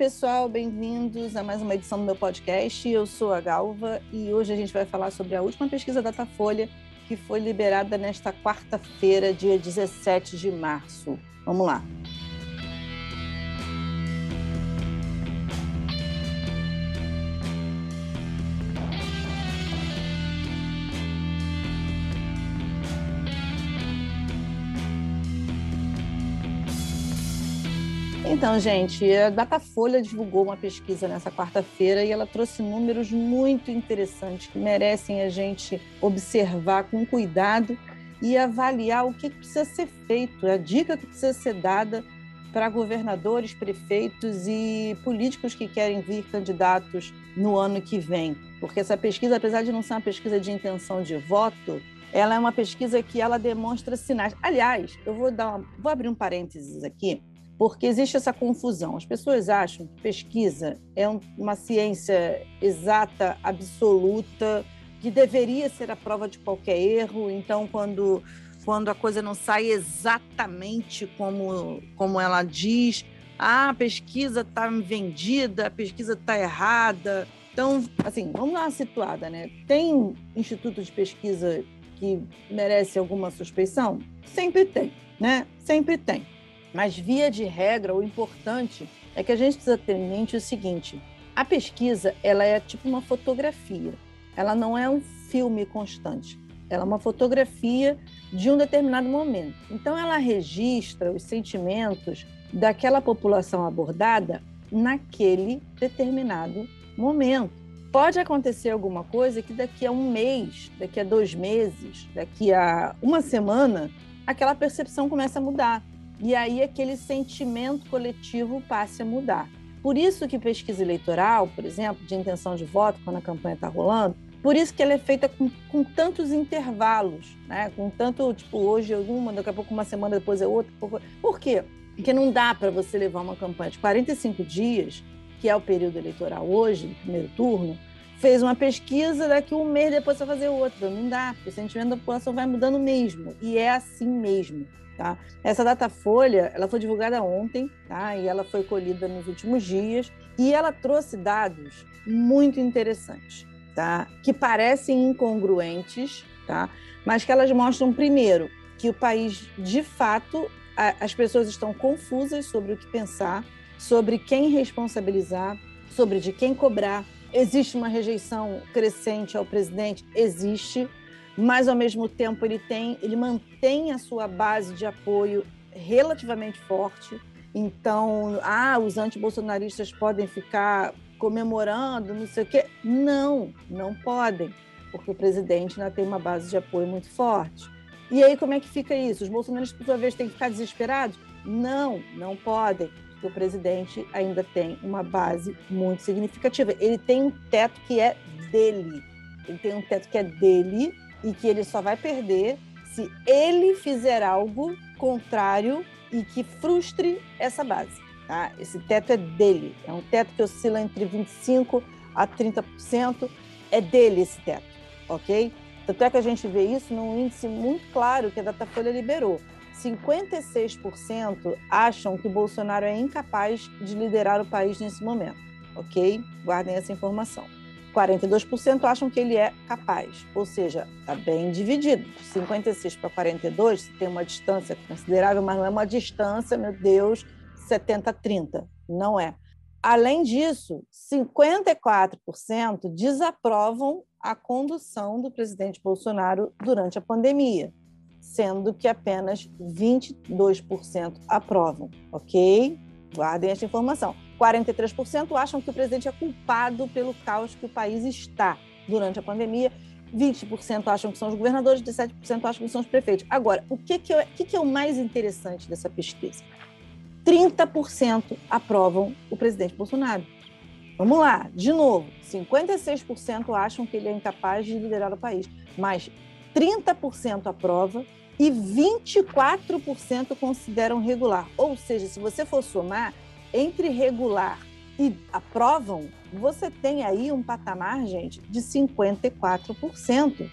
pessoal, bem-vindos a mais uma edição do meu podcast. Eu sou a Galva e hoje a gente vai falar sobre a última pesquisa Datafolha que foi liberada nesta quarta-feira, dia 17 de março. Vamos lá. Então, gente, a Datafolha divulgou uma pesquisa nessa quarta-feira e ela trouxe números muito interessantes que merecem a gente observar com cuidado e avaliar o que precisa ser feito, a dica que precisa ser dada para governadores, prefeitos e políticos que querem vir candidatos no ano que vem. Porque essa pesquisa, apesar de não ser uma pesquisa de intenção de voto, ela é uma pesquisa que ela demonstra sinais. Aliás, eu vou dar uma, vou abrir um parênteses aqui porque existe essa confusão. As pessoas acham que pesquisa é uma ciência exata, absoluta, que deveria ser a prova de qualquer erro. Então, quando, quando a coisa não sai exatamente como, como ela diz, ah, a pesquisa está vendida, a pesquisa está errada. Então, assim, vamos uma situada, né? Tem instituto de pesquisa que merece alguma suspeição? Sempre tem, né? Sempre tem. Mas, via de regra, o importante é que a gente precisa ter em mente o seguinte: a pesquisa ela é tipo uma fotografia, ela não é um filme constante, ela é uma fotografia de um determinado momento. Então, ela registra os sentimentos daquela população abordada naquele determinado momento. Pode acontecer alguma coisa que daqui a um mês, daqui a dois meses, daqui a uma semana, aquela percepção começa a mudar e aí aquele sentimento coletivo passe a mudar. Por isso que pesquisa eleitoral, por exemplo, de intenção de voto, quando a campanha está rolando, por isso que ela é feita com, com tantos intervalos, né? com tanto, tipo, hoje é uma, daqui a pouco uma semana depois é outra. Por quê? Porque não dá para você levar uma campanha de 45 dias, que é o período eleitoral hoje, no primeiro turno, fez uma pesquisa, daqui um mês depois você vai fazer outra. Não dá, porque o sentimento da população vai mudando mesmo. E é assim mesmo. Tá? Essa datafolha ela foi divulgada ontem tá? e ela foi colhida nos últimos dias e ela trouxe dados muito interessantes, tá? que parecem incongruentes, tá? mas que elas mostram, primeiro, que o país, de fato, a, as pessoas estão confusas sobre o que pensar, sobre quem responsabilizar, sobre de quem cobrar. Existe uma rejeição crescente ao presidente? Existe mas ao mesmo tempo ele tem, ele mantém a sua base de apoio relativamente forte. Então, ah, os antibolsonaristas podem ficar comemorando, não sei o quê. Não, não podem, porque o presidente ainda tem uma base de apoio muito forte. E aí, como é que fica isso? Os bolsonaristas, por sua vez, têm que ficar desesperados? Não, não podem, porque o presidente ainda tem uma base muito significativa. Ele tem um teto que é dele. Ele tem um teto que é dele e que ele só vai perder se ele fizer algo contrário e que frustre essa base. Tá? Esse teto é dele, é um teto que oscila entre 25% a 30%, é dele esse teto, ok? Tanto é que a gente vê isso num índice muito claro que a Datafolha liberou. 56% acham que Bolsonaro é incapaz de liderar o país nesse momento, ok? Guardem essa informação. 42% acham que ele é capaz, ou seja, está bem dividido. 56 para 42 tem uma distância considerável, mas não é uma distância, meu Deus, 70 30, não é. Além disso, 54% desaprovam a condução do presidente Bolsonaro durante a pandemia, sendo que apenas 22% aprovam, ok? Guardem essa informação. 43% acham que o presidente é culpado pelo caos que o país está durante a pandemia. 20% acham que são os governadores, 17% acham que são os prefeitos. Agora, o que, que, é, que, que é o mais interessante dessa pesquisa? 30% aprovam o presidente Bolsonaro. Vamos lá, de novo, 56% acham que ele é incapaz de liderar o país, mas 30% aprova e 24% consideram regular. Ou seja, se você for somar, entre regular e aprovam, você tem aí um patamar, gente, de 54%.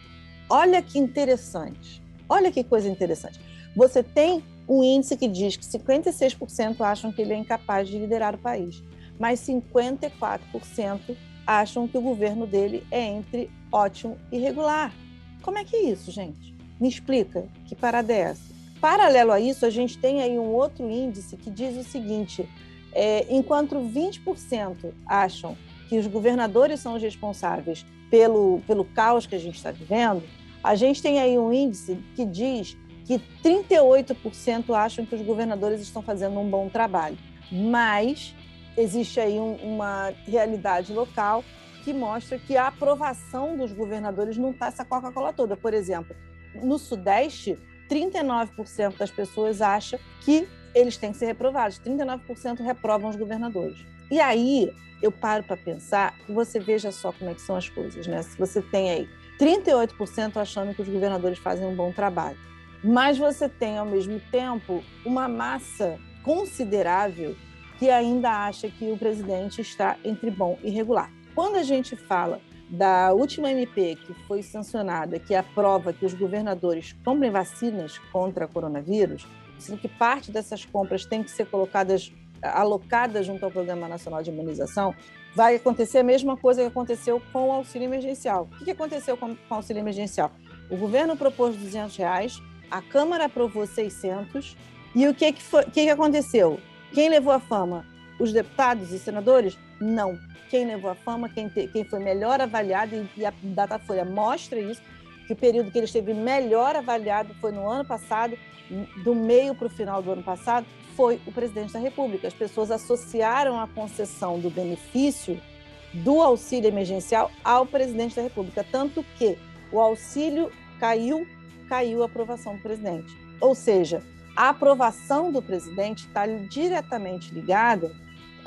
Olha que interessante. Olha que coisa interessante. Você tem um índice que diz que 56% acham que ele é incapaz de liderar o país, mas 54% acham que o governo dele é entre ótimo e regular. Como é que é isso, gente? Me explica, que parada é essa? Paralelo a isso, a gente tem aí um outro índice que diz o seguinte: é, enquanto 20% acham que os governadores são os responsáveis pelo, pelo caos que a gente está vivendo, a gente tem aí um índice que diz que 38% acham que os governadores estão fazendo um bom trabalho. Mas existe aí um, uma realidade local que mostra que a aprovação dos governadores não está essa Coca-Cola toda. Por exemplo, no Sudeste, 39% das pessoas acham que eles têm que ser reprovados, 39% reprovam os governadores. E aí eu paro para pensar, você veja só como é que são as coisas, né? Se você tem aí 38% achando que os governadores fazem um bom trabalho, mas você tem ao mesmo tempo uma massa considerável que ainda acha que o presidente está entre bom e regular. Quando a gente fala da última MP que foi sancionada, que aprova que os governadores comprem vacinas contra coronavírus, sendo que parte dessas compras tem que ser colocadas, alocadas junto ao Programa Nacional de Imunização, vai acontecer a mesma coisa que aconteceu com o auxílio emergencial. O que aconteceu com o auxílio emergencial? O governo propôs 200 reais, a Câmara aprovou 600, e o que, que, foi, que, que aconteceu? Quem levou a fama? Os deputados e senadores? Não. Quem levou a fama, quem, te, quem foi melhor avaliado, e, e a Datafolha mostra isso, que o período que ele esteve melhor avaliado foi no ano passado, do meio para o final do ano passado, foi o presidente da República. As pessoas associaram a concessão do benefício do auxílio emergencial ao presidente da República, tanto que o auxílio caiu, caiu a aprovação do presidente. Ou seja, a aprovação do presidente está diretamente ligada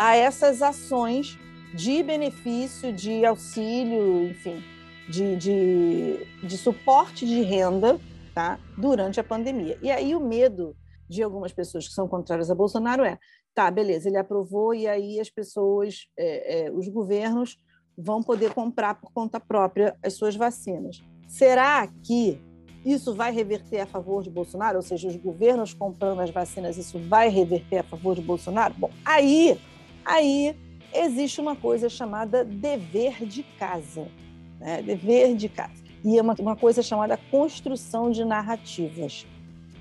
a essas ações de benefício, de auxílio, enfim, de, de, de suporte de renda tá? durante a pandemia. E aí o medo de algumas pessoas que são contrárias a Bolsonaro é, tá, beleza, ele aprovou e aí as pessoas, é, é, os governos vão poder comprar por conta própria as suas vacinas. Será que isso vai reverter a favor de Bolsonaro? Ou seja, os governos comprando as vacinas, isso vai reverter a favor de Bolsonaro? Bom, aí, aí existe uma coisa chamada dever de casa. Né? Dever de casa. E é uma, uma coisa chamada construção de narrativas.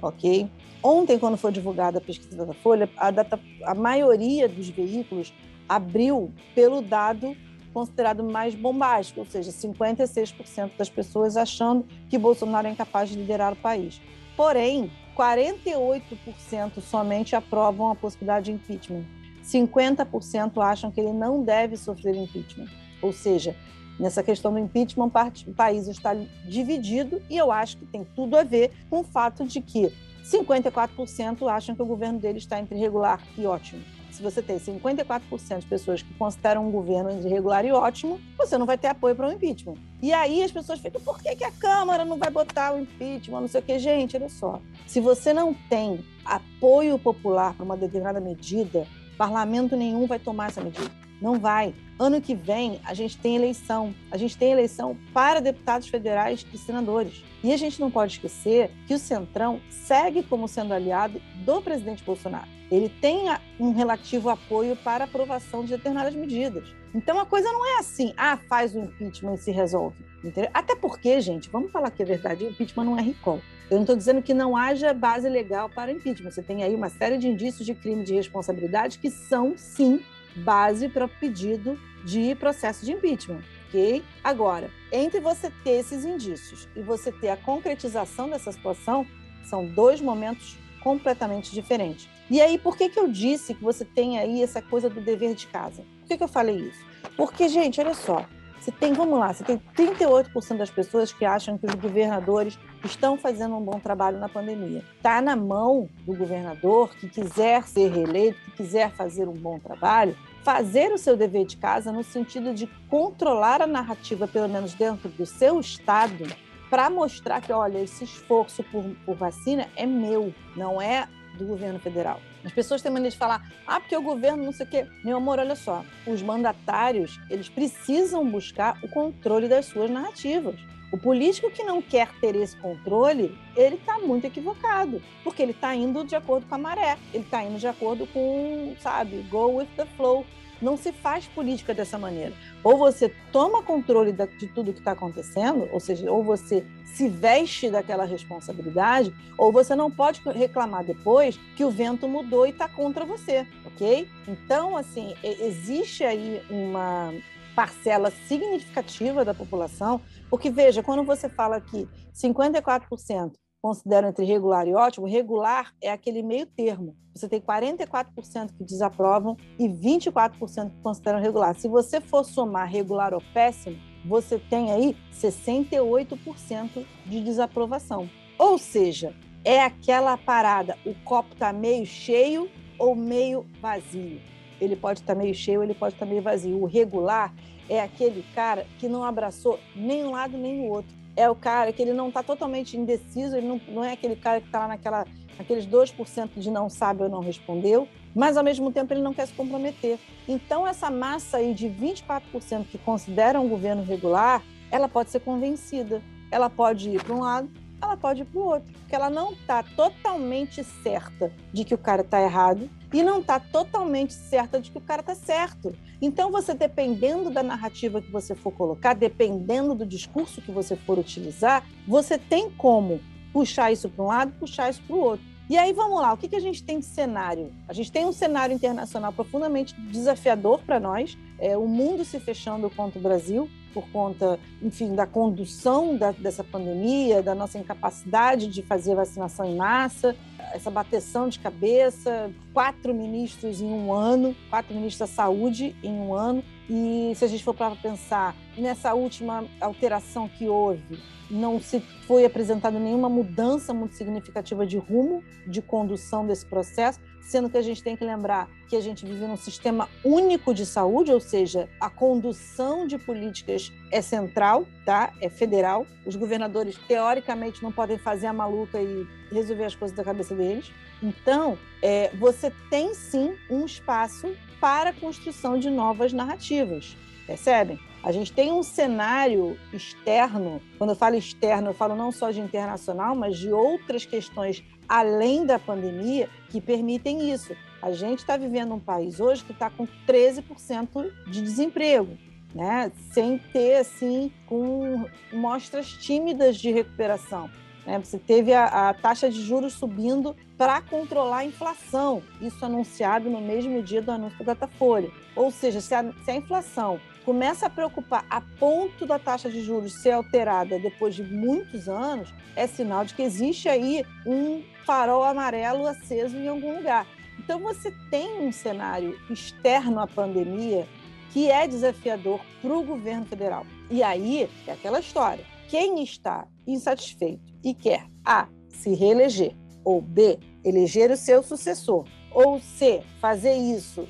Ok? Ontem, quando foi divulgada a pesquisa da Folha, a, data, a maioria dos veículos abriu pelo dado considerado mais bombástico, ou seja, 56% das pessoas achando que Bolsonaro é incapaz de liderar o país. Porém, 48% somente aprovam a possibilidade de impeachment. 50% acham que ele não deve sofrer impeachment. Ou seja, nessa questão do impeachment, o país está dividido e eu acho que tem tudo a ver com o fato de que 54% acham que o governo dele está entre regular e ótimo. Se você tem 54% de pessoas que consideram um governo entre regular e ótimo, você não vai ter apoio para o impeachment. E aí as pessoas ficam, por que, que a Câmara não vai botar o impeachment? Não sei o que. Gente, olha só. Se você não tem apoio popular para uma determinada medida, Parlamento nenhum vai tomar essa medida. Não vai. Ano que vem, a gente tem eleição. A gente tem eleição para deputados federais e senadores. E a gente não pode esquecer que o Centrão segue como sendo aliado do presidente Bolsonaro. Ele tem um relativo apoio para aprovação de determinadas medidas. Então a coisa não é assim, ah, faz o impeachment e se resolve. Entendeu? Até porque, gente, vamos falar que é verdade, o impeachment não é recall. Eu não estou dizendo que não haja base legal para impeachment. Você tem aí uma série de indícios de crime de responsabilidade que são, sim, base para pedido de processo de impeachment. Ok? Agora, entre você ter esses indícios e você ter a concretização dessa situação, são dois momentos completamente diferentes. E aí, por que, que eu disse que você tem aí essa coisa do dever de casa? Por que, que eu falei isso? Porque, gente, olha só, você tem, vamos lá, você tem 38% das pessoas que acham que os governadores estão fazendo um bom trabalho na pandemia. Está na mão do governador que quiser ser reeleito, que quiser fazer um bom trabalho, fazer o seu dever de casa no sentido de controlar a narrativa, pelo menos dentro do seu estado, para mostrar que, olha, esse esforço por, por vacina é meu, não é do governo federal. As pessoas têm mania de falar, ah, porque o governo não sei o quê. Meu amor, olha só, os mandatários, eles precisam buscar o controle das suas narrativas. O político que não quer ter esse controle, ele está muito equivocado, porque ele está indo de acordo com a maré, ele está indo de acordo com, sabe, go with the flow. Não se faz política dessa maneira. Ou você toma controle de tudo que está acontecendo, ou seja, ou você se veste daquela responsabilidade, ou você não pode reclamar depois que o vento mudou e está contra você, ok? Então, assim, existe aí uma parcela significativa da população, porque veja, quando você fala que 54% consideram entre regular e ótimo, regular é aquele meio termo. Você tem 44% que desaprovam e 24% que consideram regular. Se você for somar regular ou péssimo, você tem aí 68% de desaprovação. Ou seja, é aquela parada, o copo está meio cheio ou meio vazio. Ele pode estar tá meio cheio, ele pode estar tá meio vazio. O regular é aquele cara que não abraçou nem um lado nem o outro é o cara que ele não está totalmente indeciso, ele não, não é aquele cara que está naquela, naqueles 2% de não sabe ou não respondeu, mas ao mesmo tempo ele não quer se comprometer. Então, essa massa aí de 24% que consideram o governo regular, ela pode ser convencida. Ela pode ir para um lado, ela pode ir para o outro, porque ela não está totalmente certa de que o cara está errado e não está totalmente certa de que o cara está certo. Então, você, dependendo da narrativa que você for colocar, dependendo do discurso que você for utilizar, você tem como puxar isso para um lado, puxar isso para o outro. E aí, vamos lá, o que, que a gente tem de cenário? A gente tem um cenário internacional profundamente desafiador para nós, é, o mundo se fechando contra o Brasil, por conta, enfim, da condução da, dessa pandemia, da nossa incapacidade de fazer vacinação em massa, essa bateção de cabeça, quatro ministros em um ano, quatro ministros da saúde em um ano. E se a gente for para pensar nessa última alteração que houve, não se foi apresentada nenhuma mudança muito significativa de rumo, de condução desse processo, sendo que a gente tem que lembrar que a gente vive num sistema único de saúde, ou seja, a condução de políticas é central, tá? É federal. Os governadores teoricamente não podem fazer a maluca e resolver as coisas da cabeça deles. Então, é, você tem sim um espaço para a construção de novas narrativas, percebem? A gente tem um cenário externo, quando eu falo externo, eu falo não só de internacional, mas de outras questões além da pandemia que permitem isso. A gente está vivendo um país hoje que está com 13% de desemprego. Né? sem ter assim com mostras tímidas de recuperação. Né? Você teve a, a, taxa de juros subindo para controlar a inflação, isso anunciado no mesmo dia do anúncio da Datafolha. Ou seja, se a, se a inflação começa a preocupar a ponto da taxa de juros ser alterada depois de muitos anos, é sinal de que existe aí um farol amarelo aceso em algum lugar. Então você tem um cenário externo à pandemia que é desafiador para o governo federal. E aí é aquela história: quem está insatisfeito e quer A. se reeleger, ou B. eleger o seu sucessor, ou C. fazer isso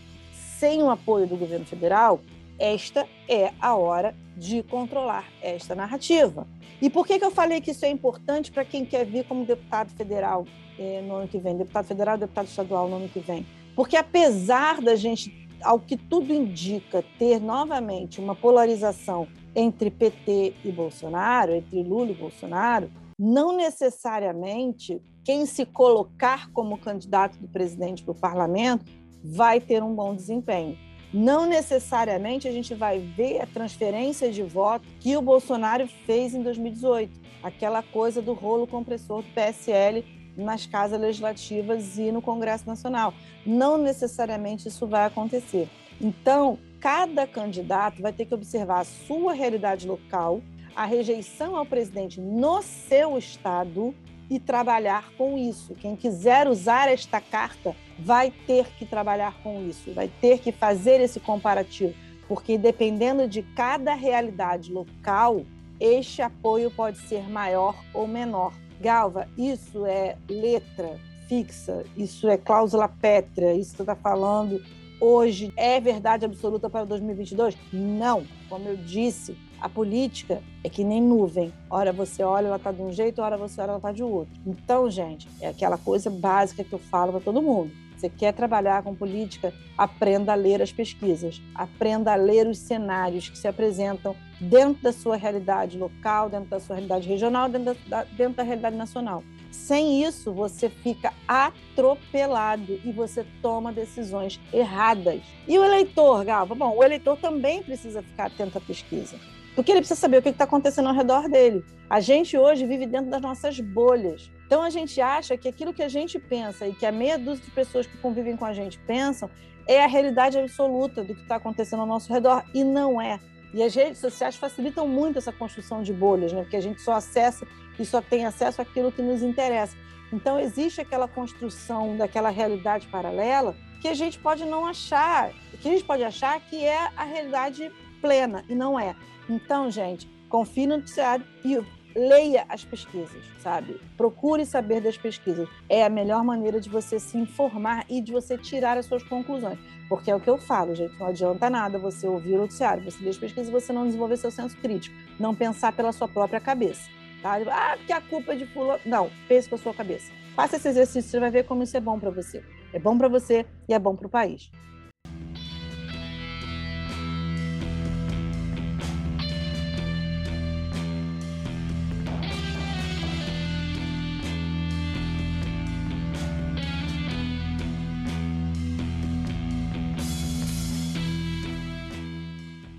sem o apoio do governo federal, esta é a hora de controlar esta narrativa. E por que, que eu falei que isso é importante para quem quer vir como deputado federal eh, no ano que vem, deputado federal deputado estadual no ano que vem? Porque apesar da gente, ao que tudo indica, ter novamente uma polarização entre PT e Bolsonaro, entre Lula e Bolsonaro, não necessariamente quem se colocar como candidato do presidente para o parlamento vai ter um bom desempenho não necessariamente a gente vai ver a transferência de voto que o Bolsonaro fez em 2018, aquela coisa do rolo compressor do PSL nas casas legislativas e no Congresso Nacional. Não necessariamente isso vai acontecer. Então, cada candidato vai ter que observar a sua realidade local, a rejeição ao presidente no seu estado e trabalhar com isso. Quem quiser usar esta carta vai ter que trabalhar com isso, vai ter que fazer esse comparativo, porque dependendo de cada realidade local, este apoio pode ser maior ou menor. Galva, isso é letra fixa, isso é cláusula pétrea, isso que você está falando hoje é verdade absoluta para 2022? Não. Como eu disse, a política é que nem nuvem. Hora você olha, ela está de um jeito, hora você olha, ela está de outro. Então, gente, é aquela coisa básica que eu falo para todo mundo. Você quer trabalhar com política? Aprenda a ler as pesquisas, aprenda a ler os cenários que se apresentam dentro da sua realidade local, dentro da sua realidade regional, dentro da, dentro da realidade nacional. Sem isso, você fica atropelado e você toma decisões erradas. E o eleitor, Galva? Bom, o eleitor também precisa ficar atento à pesquisa. Porque ele precisa saber o que está acontecendo ao redor dele. A gente hoje vive dentro das nossas bolhas. Então a gente acha que aquilo que a gente pensa e que a meia dúzia de pessoas que convivem com a gente pensam é a realidade absoluta do que está acontecendo ao nosso redor. E não é. E as redes sociais facilitam muito essa construção de bolhas, né? porque a gente só acessa e só tem acesso àquilo que nos interessa. Então, existe aquela construção daquela realidade paralela que a gente pode não achar, que a gente pode achar que é a realidade plena, e não é. Então, gente, confie no noticiário e leia as pesquisas, sabe? Procure saber das pesquisas. É a melhor maneira de você se informar e de você tirar as suas conclusões. Porque é o que eu falo, gente, não adianta nada você ouvir o noticiário, você ler as pesquisas e você não desenvolver seu senso crítico, não pensar pela sua própria cabeça. Tá? Ah, porque a culpa é de fulano. Não, pense com a sua cabeça. Faça esse exercício, você vai ver como isso é bom para você. É bom para você e é bom para o país.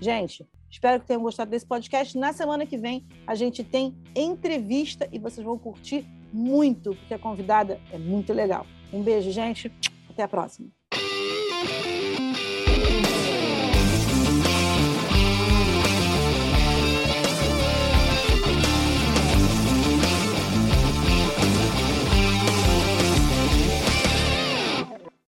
Gente, espero que tenham gostado desse podcast. Na semana que vem, a gente tem entrevista e vocês vão curtir muito, porque a convidada é muito legal. Um beijo, gente. Até a próxima.